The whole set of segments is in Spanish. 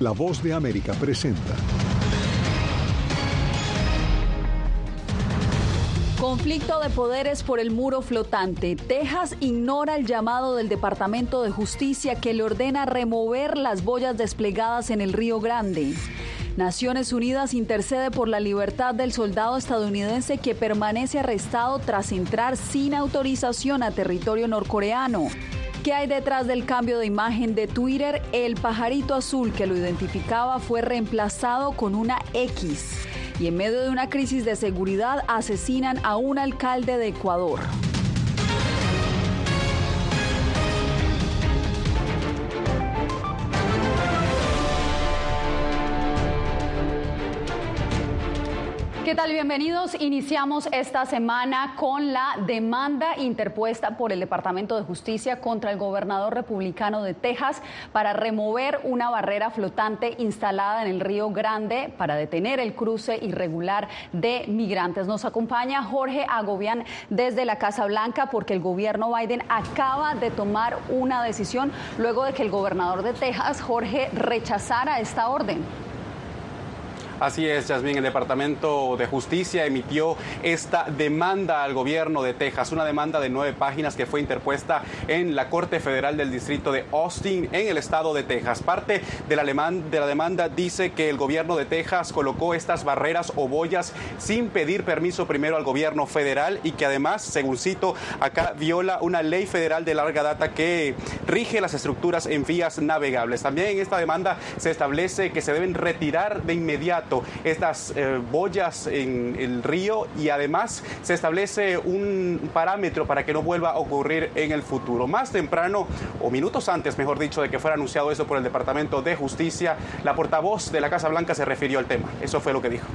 La voz de América presenta. Conflicto de poderes por el muro flotante. Texas ignora el llamado del Departamento de Justicia que le ordena remover las boyas desplegadas en el Río Grande. Naciones Unidas intercede por la libertad del soldado estadounidense que permanece arrestado tras entrar sin autorización a territorio norcoreano. ¿Qué hay detrás del cambio de imagen de Twitter? El pajarito azul que lo identificaba fue reemplazado con una X. Y en medio de una crisis de seguridad asesinan a un alcalde de Ecuador. ¿Qué tal? Bienvenidos. Iniciamos esta semana con la demanda interpuesta por el Departamento de Justicia contra el gobernador republicano de Texas para remover una barrera flotante instalada en el Río Grande para detener el cruce irregular de migrantes. Nos acompaña Jorge Agobián desde la Casa Blanca porque el gobierno Biden acaba de tomar una decisión luego de que el gobernador de Texas, Jorge, rechazara esta orden. Así es, Yasmín. El Departamento de Justicia emitió esta demanda al gobierno de Texas, una demanda de nueve páginas que fue interpuesta en la Corte Federal del Distrito de Austin, en el estado de Texas. Parte de la, de la demanda dice que el gobierno de Texas colocó estas barreras o boyas sin pedir permiso primero al gobierno federal y que además, según cito, acá viola una ley federal de larga data que rige las estructuras en vías navegables. También en esta demanda se establece que se deben retirar de inmediato estas eh, boyas en el río y además se establece un parámetro para que no vuelva a ocurrir en el futuro. Más temprano, o minutos antes, mejor dicho, de que fuera anunciado eso por el Departamento de Justicia, la portavoz de la Casa Blanca se refirió al tema. Eso fue lo que dijo.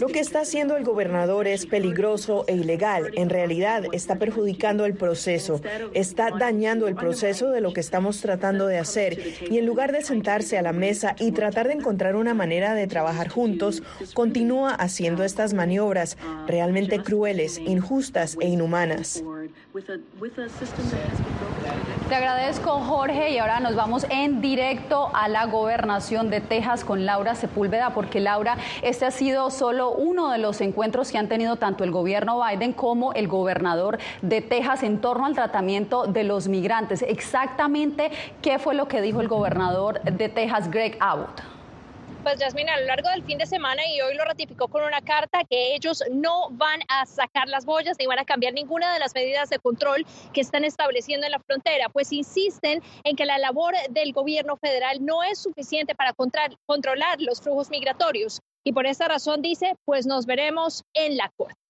Lo que está haciendo el gobernador es peligroso e ilegal. En realidad está perjudicando el proceso, está dañando el proceso de lo que estamos tratando de hacer. Y en lugar de sentarse a la mesa y tratar de encontrar una manera de trabajar juntos, continúa haciendo estas maniobras realmente crueles, injustas e inhumanas. Te agradezco, Jorge, y ahora nos vamos en directo a la gobernación de Texas con Laura Sepúlveda, porque Laura, este ha sido solo uno de los encuentros que han tenido tanto el gobierno Biden como el gobernador de Texas en torno al tratamiento de los migrantes. Exactamente, ¿qué fue lo que dijo el gobernador de Texas, Greg Abbott? Pues Yasmina, a lo largo del fin de semana y hoy lo ratificó con una carta que ellos no van a sacar las boyas ni van a cambiar ninguna de las medidas de control que están estableciendo en la frontera, pues insisten en que la labor del gobierno federal no es suficiente para controlar los flujos migratorios. Y por esa razón dice, pues nos veremos en la corte.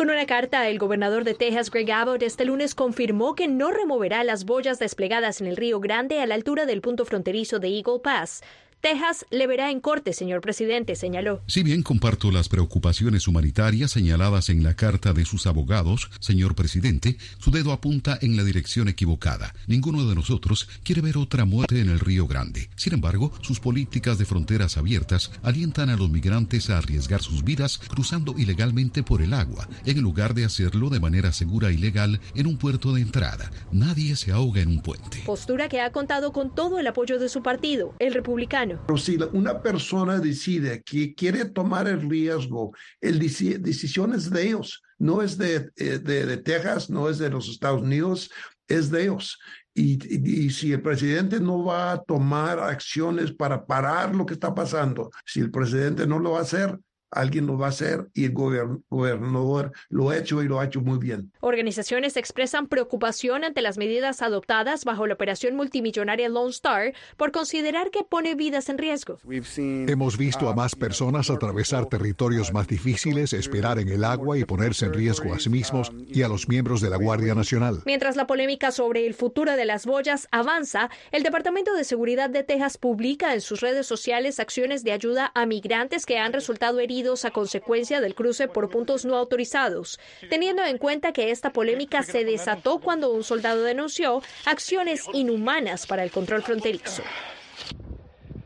Con una carta, el gobernador de Texas, Greg Abbott, este lunes confirmó que no removerá las boyas desplegadas en el Río Grande a la altura del punto fronterizo de Eagle Pass. Texas le verá en corte, señor presidente, señaló. Si bien comparto las preocupaciones humanitarias señaladas en la carta de sus abogados, señor presidente, su dedo apunta en la dirección equivocada. Ninguno de nosotros quiere ver otra muerte en el Río Grande. Sin embargo, sus políticas de fronteras abiertas alientan a los migrantes a arriesgar sus vidas cruzando ilegalmente por el agua, en lugar de hacerlo de manera segura y legal en un puerto de entrada. Nadie se ahoga en un puente. Postura que ha contado con todo el apoyo de su partido, el republicano. Pero si una persona decide que quiere tomar el riesgo, el decisión es de ellos, no es de, eh, de, Texas, no es de los Estados Unidos, es de ellos. Y, y, si el presidente no va a tomar acciones para parar lo que está pasando, si el presidente no lo va a hacer, alguien lo va a hacer y el gobernador lo ha hecho y lo ha hecho muy bien. Organizaciones expresan preocupación ante las medidas adoptadas bajo la operación multimillonaria Lone Star por considerar que pone vidas en riesgo. Hemos visto a más personas atravesar territorios más difíciles, esperar en el agua y ponerse en riesgo a sí mismos y a los miembros de la Guardia Nacional. Mientras la polémica sobre el futuro de las boyas avanza, el Departamento de Seguridad de Texas publica en sus redes sociales acciones de ayuda a migrantes que han resultado heridos a consecuencia del cruce por puntos no autorizados, teniendo en cuenta que esta polémica se desató cuando un soldado denunció acciones inhumanas para el control fronterizo.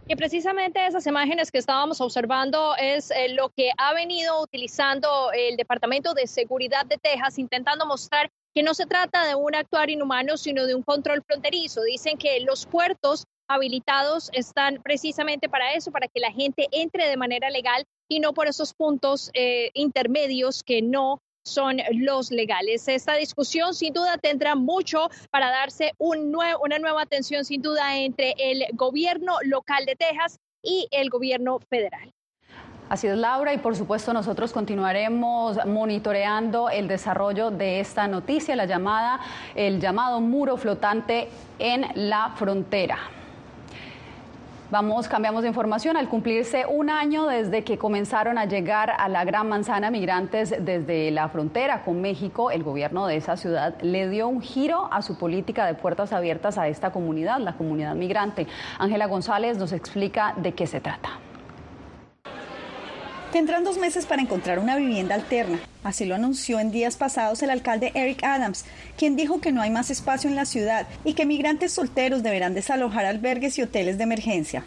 que precisamente esas imágenes que estábamos observando es eh, lo que ha venido utilizando el Departamento de Seguridad de Texas, intentando mostrar que no se trata de un actuar inhumano, sino de un control fronterizo. Dicen que los puertos habilitados están precisamente para eso, para que la gente entre de manera legal y no por esos puntos eh, intermedios que no son los legales. Esta discusión sin duda tendrá mucho para darse un una nueva atención sin duda entre el gobierno local de Texas y el gobierno federal. Así es, Laura, y por supuesto nosotros continuaremos monitoreando el desarrollo de esta noticia, la llamada, el llamado muro flotante en la frontera. Vamos, cambiamos de información. Al cumplirse un año desde que comenzaron a llegar a la Gran Manzana migrantes desde la frontera con México, el gobierno de esa ciudad le dio un giro a su política de puertas abiertas a esta comunidad, la comunidad migrante. Ángela González nos explica de qué se trata. Tendrán dos meses para encontrar una vivienda alterna. Así lo anunció en días pasados el alcalde Eric Adams, quien dijo que no hay más espacio en la ciudad y que migrantes solteros deberán desalojar albergues y hoteles de emergencia.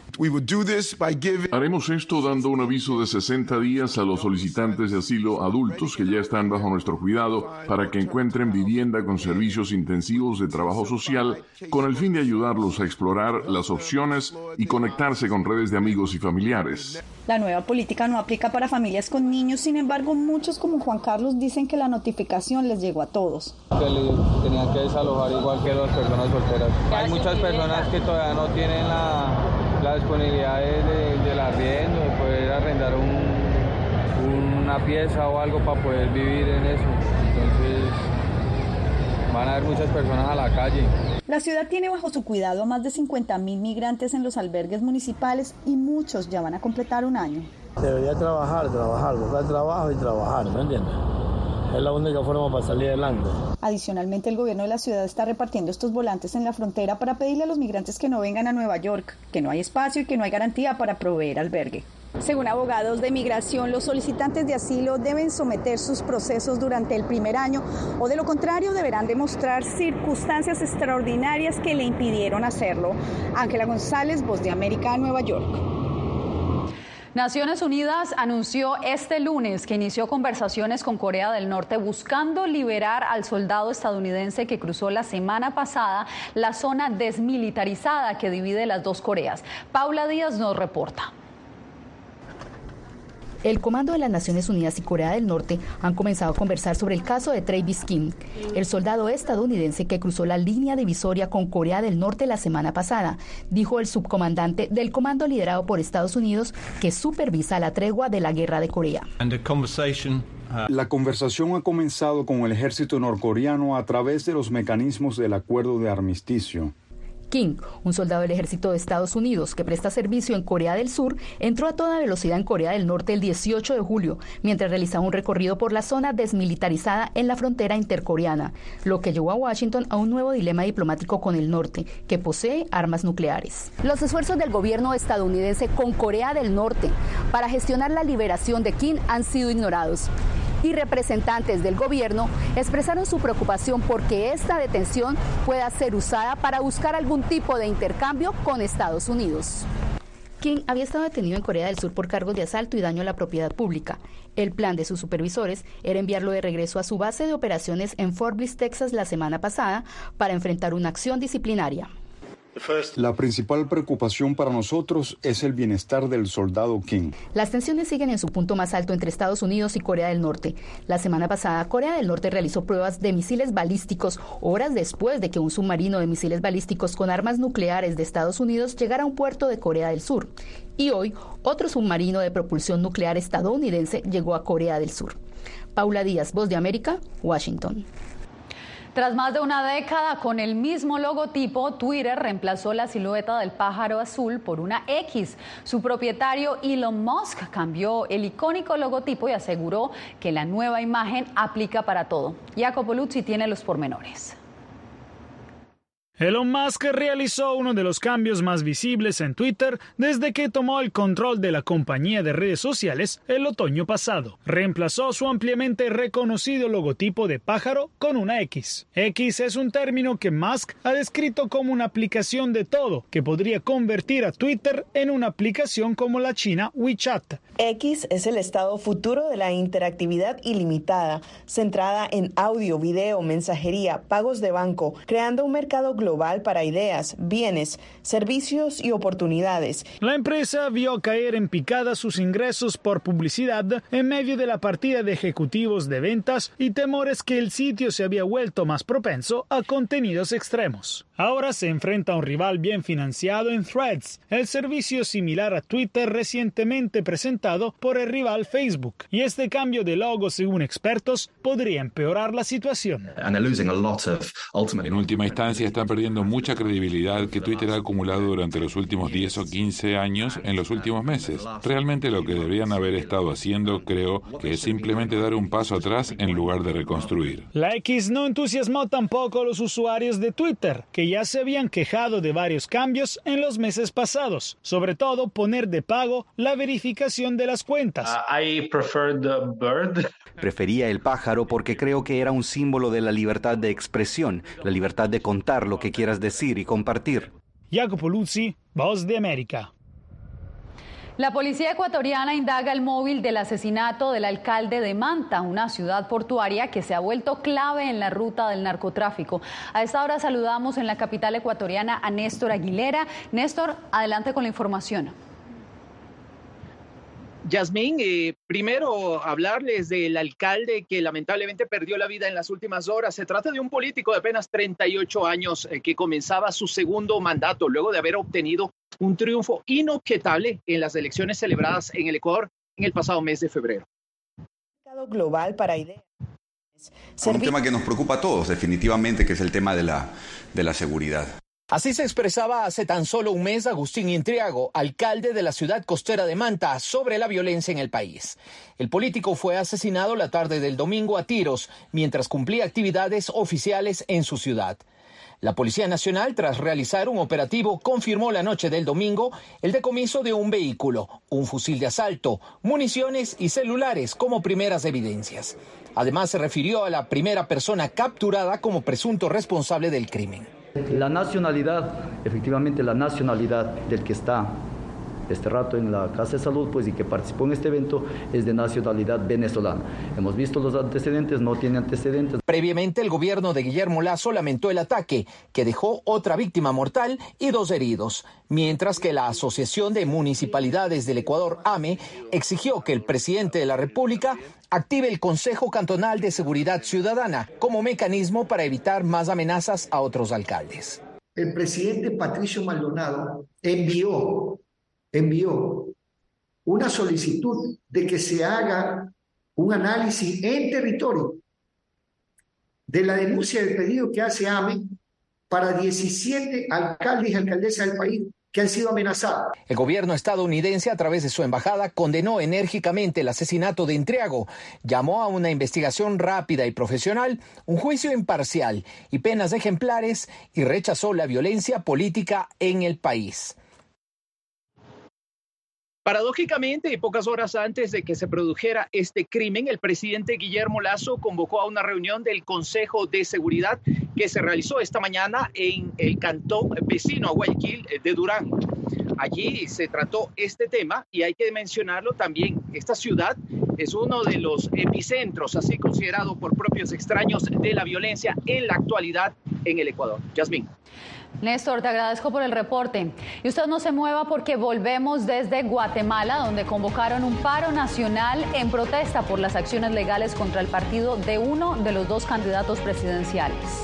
Haremos esto dando un aviso de 60 días a los solicitantes de asilo adultos que ya están bajo nuestro cuidado para que encuentren vivienda con servicios intensivos de trabajo social con el fin de ayudarlos a explorar las opciones y conectarse con redes de amigos y familiares. La nueva política no aplica para familias con niños, sin embargo, muchos como Juan Carlos dicen que la notificación les llegó a todos. Que tenían que desalojar igual que las personas solteras. Hay muchas personas que todavía no tienen la, disponibilidad de, del arriendo, de poder arrendar una pieza o algo para poder vivir en eso. Entonces van a haber muchas personas a la calle. La ciudad tiene bajo su cuidado a más de 50 mil migrantes en los albergues municipales y muchos ya van a completar un año. Debería trabajar, trabajar, buscar trabajo y trabajar, ¿me entiendes? Es la única forma para salir adelante. Adicionalmente, el gobierno de la ciudad está repartiendo estos volantes en la frontera para pedirle a los migrantes que no vengan a Nueva York, que no hay espacio y que no hay garantía para proveer albergue. Según abogados de migración, los solicitantes de asilo deben someter sus procesos durante el primer año o de lo contrario deberán demostrar circunstancias extraordinarias que le impidieron hacerlo. Ángela González, Voz de América, Nueva York. Naciones Unidas anunció este lunes que inició conversaciones con Corea del Norte buscando liberar al soldado estadounidense que cruzó la semana pasada la zona desmilitarizada que divide las dos Coreas. Paula Díaz nos reporta. El Comando de las Naciones Unidas y Corea del Norte han comenzado a conversar sobre el caso de Travis King, el soldado estadounidense que cruzó la línea divisoria con Corea del Norte la semana pasada, dijo el subcomandante del comando liderado por Estados Unidos que supervisa la tregua de la guerra de Corea. Uh, la conversación ha comenzado con el ejército norcoreano a través de los mecanismos del acuerdo de armisticio. King, un soldado del ejército de Estados Unidos que presta servicio en Corea del Sur, entró a toda velocidad en Corea del Norte el 18 de julio, mientras realizaba un recorrido por la zona desmilitarizada en la frontera intercoreana, lo que llevó a Washington a un nuevo dilema diplomático con el norte, que posee armas nucleares. Los esfuerzos del gobierno estadounidense con Corea del Norte para gestionar la liberación de Kim han sido ignorados y representantes del gobierno expresaron su preocupación porque esta detención pueda ser usada para buscar algún tipo de intercambio con Estados Unidos. King había estado detenido en Corea del Sur por cargos de asalto y daño a la propiedad pública. El plan de sus supervisores era enviarlo de regreso a su base de operaciones en Fort Bliss, Texas, la semana pasada para enfrentar una acción disciplinaria. La principal preocupación para nosotros es el bienestar del soldado King. Las tensiones siguen en su punto más alto entre Estados Unidos y Corea del Norte. La semana pasada, Corea del Norte realizó pruebas de misiles balísticos horas después de que un submarino de misiles balísticos con armas nucleares de Estados Unidos llegara a un puerto de Corea del Sur. Y hoy, otro submarino de propulsión nuclear estadounidense llegó a Corea del Sur. Paula Díaz, Voz de América, Washington. Tras más de una década con el mismo logotipo, Twitter reemplazó la silueta del pájaro azul por una X. Su propietario Elon Musk cambió el icónico logotipo y aseguró que la nueva imagen aplica para todo. Jacopo Luzzi tiene los pormenores. Elon Musk realizó uno de los cambios más visibles en Twitter desde que tomó el control de la compañía de redes sociales el otoño pasado. Reemplazó su ampliamente reconocido logotipo de pájaro con una X. X es un término que Musk ha descrito como una aplicación de todo que podría convertir a Twitter en una aplicación como la china WeChat. X es el estado futuro de la interactividad ilimitada, centrada en audio, video, mensajería, pagos de banco, creando un mercado global para ideas, bienes, servicios y oportunidades. La empresa vio caer en picada sus ingresos por publicidad en medio de la partida de ejecutivos de ventas y temores que el sitio se había vuelto más propenso a contenidos extremos. Ahora se enfrenta a un rival bien financiado en Threads, el servicio similar a Twitter recientemente presentado por el rival Facebook. Y este cambio de logo, según expertos, podría empeorar la situación. En última instancia, están perdiendo mucha credibilidad que Twitter ha acumulado durante los últimos 10 o 15 años en los últimos meses. Realmente lo que deberían haber estado haciendo, creo, que es simplemente dar un paso atrás en lugar de reconstruir. La X no entusiasmó tampoco a los usuarios de Twitter, que ya se habían quejado de varios cambios en los meses pasados, sobre todo poner de pago la verificación de las cuentas. Uh, Prefería el pájaro porque creo que era un símbolo de la libertad de expresión, la libertad de contar lo que quieras decir y compartir. Jacopo Luzzi, Voz de América. La policía ecuatoriana indaga el móvil del asesinato del alcalde de Manta, una ciudad portuaria que se ha vuelto clave en la ruta del narcotráfico. A esta hora saludamos en la capital ecuatoriana a Néstor Aguilera. Néstor, adelante con la información. Yasmín, eh, primero hablarles del alcalde que lamentablemente perdió la vida en las últimas horas. Se trata de un político de apenas 38 años eh, que comenzaba su segundo mandato luego de haber obtenido un triunfo inobjetable en las elecciones celebradas en el Ecuador en el pasado mes de febrero. Global para ideas. Un tema que nos preocupa a todos, definitivamente, que es el tema de la, de la seguridad. Así se expresaba hace tan solo un mes Agustín Intriago, alcalde de la ciudad costera de Manta, sobre la violencia en el país. El político fue asesinado la tarde del domingo a tiros mientras cumplía actividades oficiales en su ciudad. La Policía Nacional, tras realizar un operativo, confirmó la noche del domingo el decomiso de un vehículo, un fusil de asalto, municiones y celulares como primeras evidencias. Además, se refirió a la primera persona capturada como presunto responsable del crimen. La nacionalidad, efectivamente la nacionalidad del que está este rato en la Casa de Salud, pues y que participó en este evento es de nacionalidad venezolana. Hemos visto los antecedentes, no tiene antecedentes. Previamente el gobierno de Guillermo Lazo lamentó el ataque, que dejó otra víctima mortal y dos heridos, mientras que la Asociación de Municipalidades del Ecuador, AME, exigió que el presidente de la República active el Consejo Cantonal de Seguridad Ciudadana como mecanismo para evitar más amenazas a otros alcaldes. El presidente Patricio Maldonado envió envió una solicitud de que se haga un análisis en territorio de la denuncia del pedido que hace AME para 17 alcaldes y alcaldesas del país que han sido amenazados. El gobierno estadounidense, a través de su embajada, condenó enérgicamente el asesinato de Intriago, llamó a una investigación rápida y profesional, un juicio imparcial y penas ejemplares y rechazó la violencia política en el país. Paradójicamente, y pocas horas antes de que se produjera este crimen, el presidente Guillermo Lazo convocó a una reunión del Consejo de Seguridad que se realizó esta mañana en el cantón vecino a Guayaquil de Durán. Allí se trató este tema y hay que mencionarlo también. Esta ciudad es uno de los epicentros, así considerado por propios extraños, de la violencia en la actualidad en el Ecuador. Yasmín. Néstor, te agradezco por el reporte. Y usted no se mueva porque volvemos desde Guatemala, donde convocaron un paro nacional en protesta por las acciones legales contra el partido de uno de los dos candidatos presidenciales.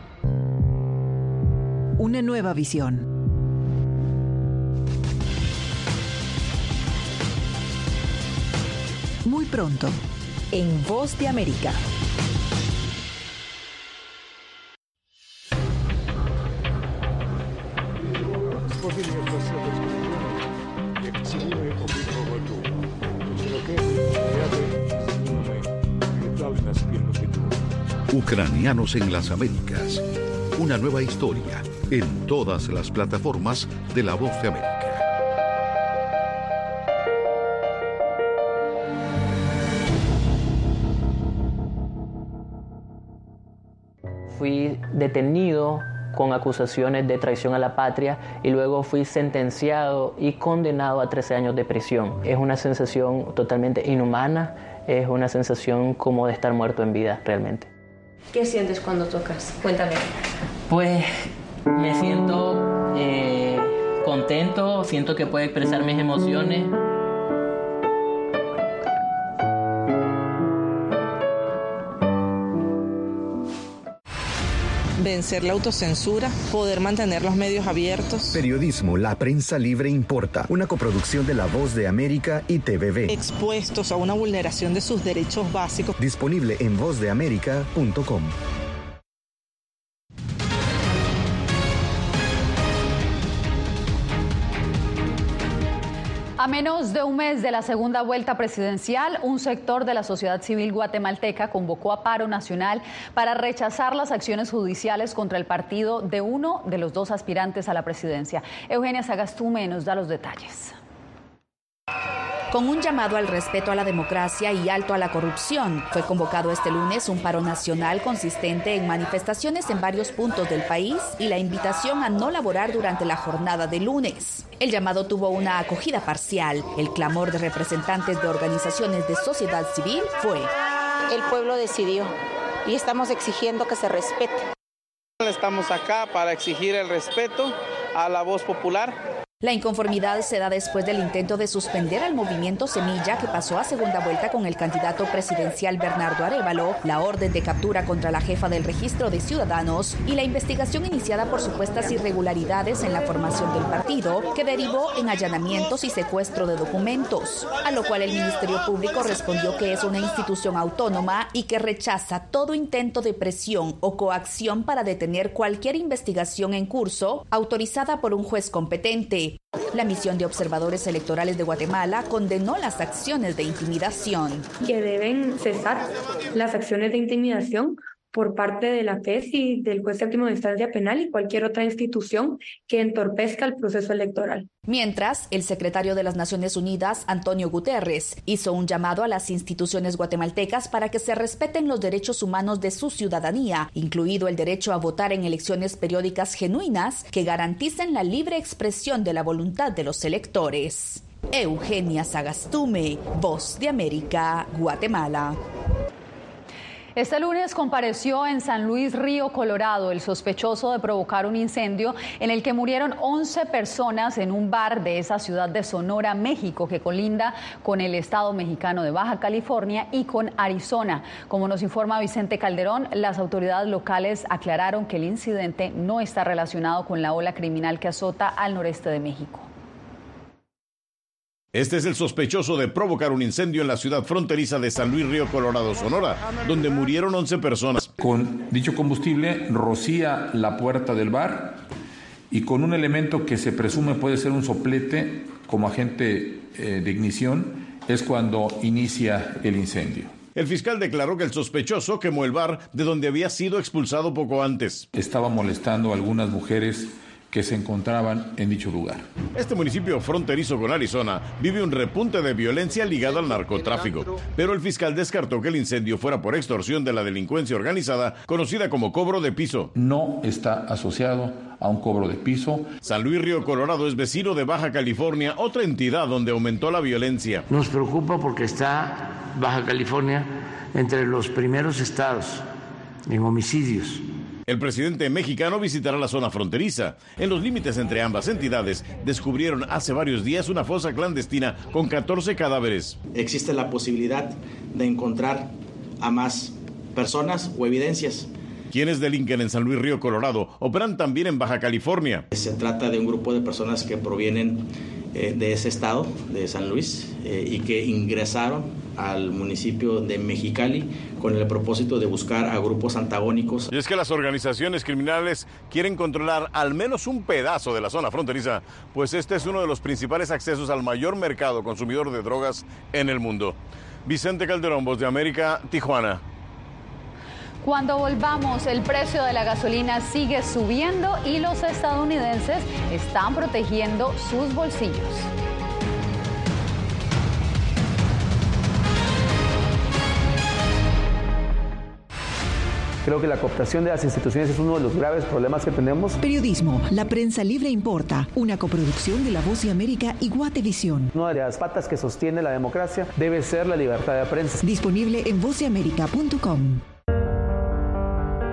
Una nueva visión. Muy pronto, en Voz de América. Ucranianos en las Américas. Una nueva historia en todas las plataformas de La Voz de América. Fui detenido con acusaciones de traición a la patria y luego fui sentenciado y condenado a 13 años de prisión. Es una sensación totalmente inhumana, es una sensación como de estar muerto en vida realmente. ¿Qué sientes cuando tocas? Cuéntame. Pues me siento eh, contento, siento que puedo expresar mis emociones. vencer la autocensura, poder mantener los medios abiertos. Periodismo, la prensa libre importa, una coproducción de La Voz de América y TVB. Expuestos a una vulneración de sus derechos básicos. Disponible en vozdeamerica.com. menos de un mes de la segunda vuelta presidencial, un sector de la sociedad civil guatemalteca convocó a paro nacional para rechazar las acciones judiciales contra el partido de uno de los dos aspirantes a la presidencia. Eugenia Sagastume nos da los detalles. Con un llamado al respeto a la democracia y alto a la corrupción, fue convocado este lunes un paro nacional consistente en manifestaciones en varios puntos del país y la invitación a no laborar durante la jornada de lunes. El llamado tuvo una acogida parcial. El clamor de representantes de organizaciones de sociedad civil fue... El pueblo decidió y estamos exigiendo que se respete. Estamos acá para exigir el respeto a la voz popular la inconformidad se da después del intento de suspender al movimiento Semilla que pasó a segunda vuelta con el candidato presidencial Bernardo Arevalo, la orden de captura contra la jefa del registro de ciudadanos y la investigación iniciada por supuestas irregularidades en la formación del partido que derivó en allanamientos y secuestro de documentos, a lo cual el Ministerio Público respondió que es una institución autónoma y que rechaza todo intento de presión o coacción para detener cualquier investigación en curso autorizada por un juez competente. La misión de observadores electorales de Guatemala condenó las acciones de intimidación. Que deben cesar las acciones de intimidación por parte de la y del juez séptimo de instancia penal y cualquier otra institución que entorpezca el proceso electoral. Mientras, el secretario de las Naciones Unidas, Antonio Guterres, hizo un llamado a las instituciones guatemaltecas para que se respeten los derechos humanos de su ciudadanía, incluido el derecho a votar en elecciones periódicas genuinas que garanticen la libre expresión de la voluntad de los electores. Eugenia Sagastume, Voz de América, Guatemala. Este lunes compareció en San Luis Río, Colorado, el sospechoso de provocar un incendio en el que murieron 11 personas en un bar de esa ciudad de Sonora, México, que colinda con el estado mexicano de Baja California y con Arizona. Como nos informa Vicente Calderón, las autoridades locales aclararon que el incidente no está relacionado con la ola criminal que azota al noreste de México. Este es el sospechoso de provocar un incendio en la ciudad fronteriza de San Luis Río Colorado, Sonora, donde murieron 11 personas. Con dicho combustible rocía la puerta del bar y con un elemento que se presume puede ser un soplete como agente eh, de ignición es cuando inicia el incendio. El fiscal declaró que el sospechoso quemó el bar de donde había sido expulsado poco antes. Estaba molestando a algunas mujeres que se encontraban en dicho lugar. Este municipio fronterizo con Arizona vive un repunte de violencia ligada al narcotráfico, pero el fiscal descartó que el incendio fuera por extorsión de la delincuencia organizada conocida como cobro de piso. No está asociado a un cobro de piso. San Luis Río Colorado es vecino de Baja California, otra entidad donde aumentó la violencia. Nos preocupa porque está Baja California entre los primeros estados en homicidios el presidente mexicano visitará la zona fronteriza. En los límites entre ambas entidades descubrieron hace varios días una fosa clandestina con 14 cadáveres. Existe la posibilidad de encontrar a más personas o evidencias. Quienes delinquen en San Luis Río Colorado operan también en Baja California. Se trata de un grupo de personas que provienen eh, de ese estado, de San Luis, eh, y que ingresaron al municipio de Mexicali con el propósito de buscar a grupos antagónicos. Y es que las organizaciones criminales quieren controlar al menos un pedazo de la zona fronteriza, pues este es uno de los principales accesos al mayor mercado consumidor de drogas en el mundo. Vicente Calderón, Voz de América, Tijuana. Cuando volvamos, el precio de la gasolina sigue subiendo y los estadounidenses están protegiendo sus bolsillos. Creo que la cooptación de las instituciones es uno de los graves problemas que tenemos. Periodismo, la prensa libre importa, una coproducción de La Voz de América y Guatevisión. Una de las patas que sostiene la democracia debe ser la libertad de prensa. Disponible en vozdeamerica.com.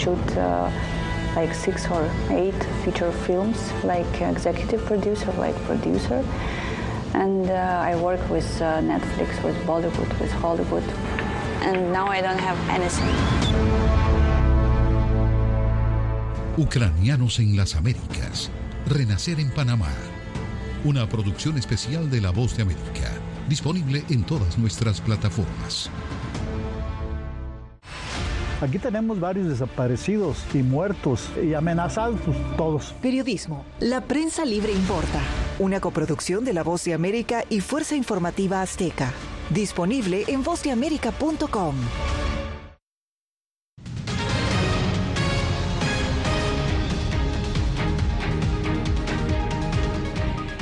Shoot uh, like six or eight feature films, like executive producer, like producer. And uh, I work with uh, Netflix, with Bollywood, with Hollywood. And now I don't have anything. Ucranianos en las Américas. Renacer en Panamá. Una producción especial de La Voz de América. Disponible en todas nuestras plataformas. Aquí tenemos varios desaparecidos y muertos y amenazados todos. Periodismo. La prensa libre importa. Una coproducción de La Voz de América y Fuerza Informativa Azteca. Disponible en vozdeamerica.com.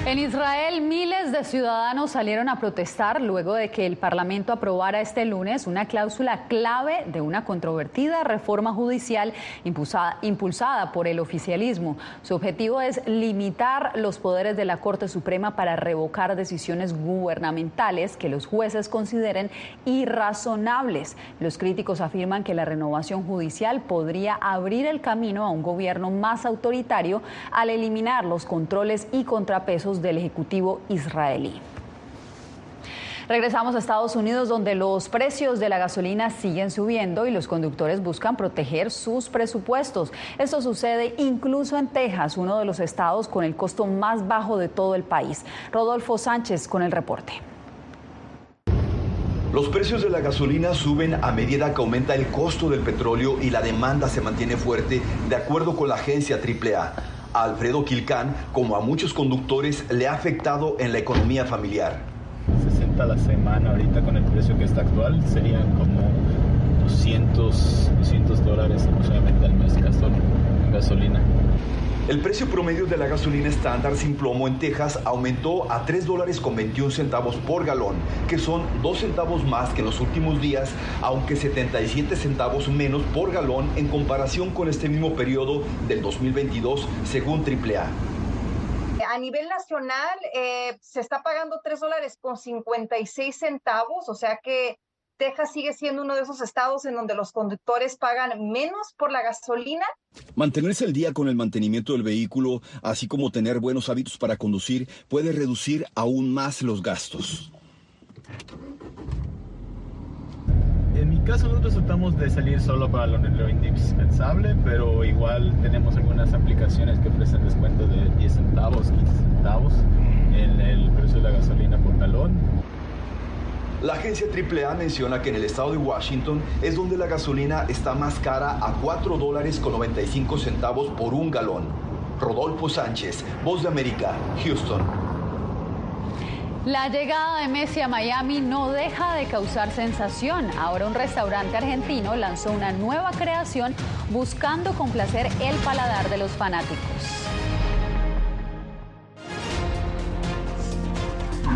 En Israel, miles de ciudadanos salieron a protestar luego de que el Parlamento aprobara este lunes una cláusula clave de una controvertida reforma judicial impulsada, impulsada, por el oficialismo. Su objetivo es limitar los poderes de la Corte Suprema para revocar decisiones gubernamentales que los jueces consideren irrazonables. Los críticos afirman que la renovación judicial podría abrir el camino a un gobierno más autoritario al eliminar los controles y contrapesos del Ejecutivo israelí. Regresamos a Estados Unidos donde los precios de la gasolina siguen subiendo y los conductores buscan proteger sus presupuestos. Esto sucede incluso en Texas, uno de los estados con el costo más bajo de todo el país. Rodolfo Sánchez con el reporte. Los precios de la gasolina suben a medida que aumenta el costo del petróleo y la demanda se mantiene fuerte, de acuerdo con la agencia AAA. Alfredo Quilcán, como a muchos conductores, le ha afectado en la economía familiar. 60 a la semana ahorita con el precio que está actual serían como 200, 200 dólares aproximadamente al mes gasolina. El precio promedio de la gasolina estándar sin plomo en Texas aumentó a 3 dólares con 21 centavos por galón, que son 2 centavos más que en los últimos días, aunque 77 centavos menos por galón en comparación con este mismo periodo del 2022, según AAA. A nivel nacional eh, se está pagando 3 dólares con 56 centavos, o sea que Texas sigue siendo uno de esos estados en donde los conductores pagan menos por la gasolina. Mantenerse al día con el mantenimiento del vehículo, así como tener buenos hábitos para conducir, puede reducir aún más los gastos. En mi caso nosotros tratamos de salir solo para lo, indispensable, pero igual tenemos algunas aplicaciones que ofrecen descuento de 10 centavos, 15 centavos en el precio de la gasolina por galón. La agencia AAA menciona que en el estado de Washington es donde la gasolina está más cara a 4 dólares con 95 centavos por un galón. Rodolfo Sánchez, Voz de América, Houston. La llegada de Messi a Miami no deja de causar sensación. Ahora un restaurante argentino lanzó una nueva creación buscando complacer el paladar de los fanáticos.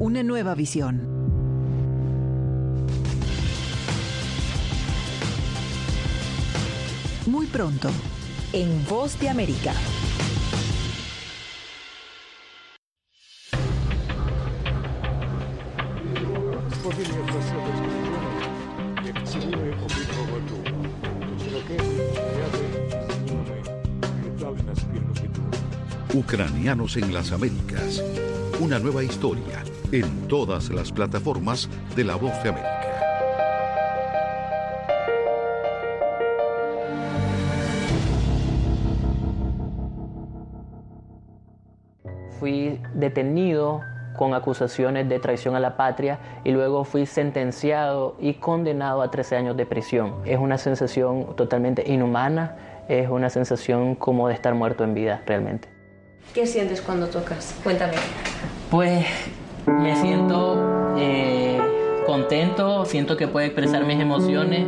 una nueva visión. Muy pronto, en Voz de América. Ucranianos en las Américas. Una nueva historia en todas las plataformas de La Voz de América. Fui detenido con acusaciones de traición a la patria y luego fui sentenciado y condenado a 13 años de prisión. Es una sensación totalmente inhumana, es una sensación como de estar muerto en vida realmente. ¿Qué sientes cuando tocas? Cuéntame. Pues me siento eh, contento, siento que puedo expresar mis emociones.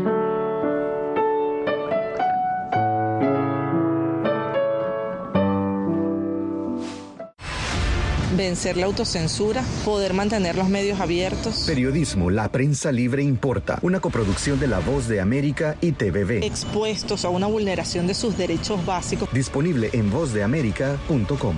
vencer la autocensura, poder mantener los medios abiertos. Periodismo, la prensa libre importa. Una coproducción de La Voz de América y TVB. Expuestos a una vulneración de sus derechos básicos. Disponible en vozdeamerica.com.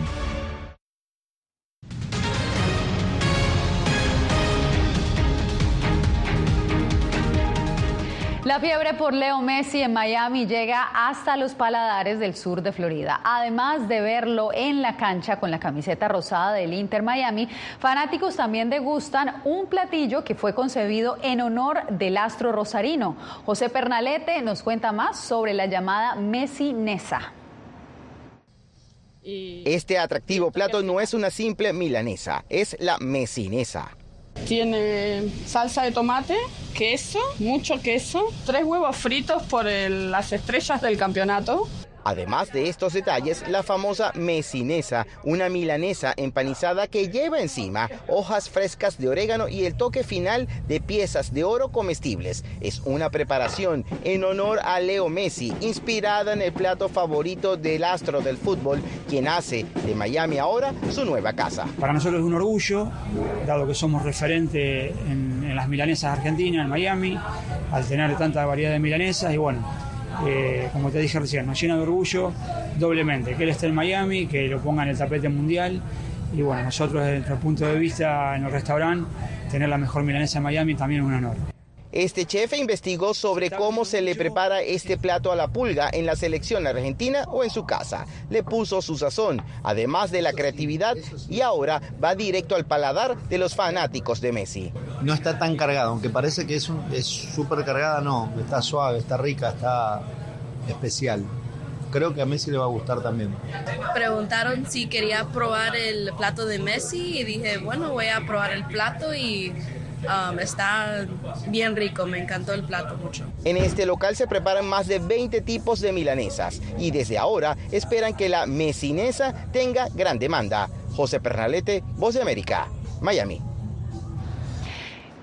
La fiebre por Leo Messi en Miami llega hasta los paladares del sur de Florida. Además de verlo en la cancha con la camiseta rosada del Inter Miami, fanáticos también degustan un platillo que fue concebido en honor del astro rosarino. José Pernalete nos cuenta más sobre la llamada Messi Nesa. Este atractivo plato no es una simple milanesa, es la mesinesa. Tiene salsa de tomate, queso, mucho queso, tres huevos fritos por las estrellas del campeonato. Además de estos detalles, la famosa mesinesa, una milanesa empanizada que lleva encima hojas frescas de orégano y el toque final de piezas de oro comestibles. Es una preparación en honor a Leo Messi, inspirada en el plato favorito del astro del fútbol, quien hace de Miami ahora su nueva casa. Para nosotros es un orgullo, dado que somos referente en, en las milanesas argentinas, en Miami, al tener tanta variedad de milanesas y bueno, eh, como te dije recién, nos llena de orgullo doblemente que él esté en Miami, que lo ponga en el tapete mundial. Y bueno, nosotros desde nuestro punto de vista en el restaurante, tener la mejor milanesa en Miami también es un honor. Este chef investigó sobre cómo se le prepara este plato a la pulga en la selección argentina o en su casa. Le puso su sazón, además de la creatividad, y ahora va directo al paladar de los fanáticos de Messi. No está tan cargada, aunque parece que es súper cargada, no, está suave, está rica, está especial. creo que a Messi le va a gustar también. Preguntaron si quería probar el plato de Messi y dije, bueno, voy a probar el plato y um, está bien rico, me encantó el plato mucho. En este local se preparan más de 20 tipos de milanesas y desde ahora esperan que la mesinesa tenga gran demanda. José Pernalete, Voz de América, Miami.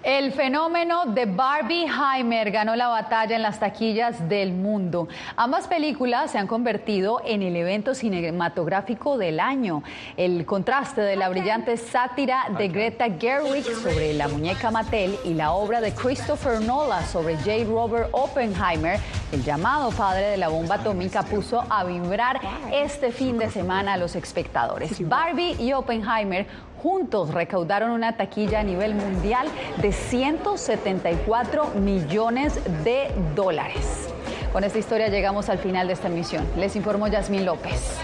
El fenómeno de Barbie Heimer ganó la batalla en las taquillas del mundo. Ambas películas se han convertido en el evento cinematográfico del año. El contraste de la brillante sátira de Greta Gerwig sobre la muñeca Mattel y la obra de Christopher Nolan sobre J. Robert Oppenheimer, el llamado padre de la bomba atómica, puso a vibrar este fin de semana a los espectadores. Barbie y Oppenheimer juntos recaudaron una taquilla a nivel mundial de 174 millones de dólares. Con esta historia llegamos al final de esta emisión. Les informó Yasmín López.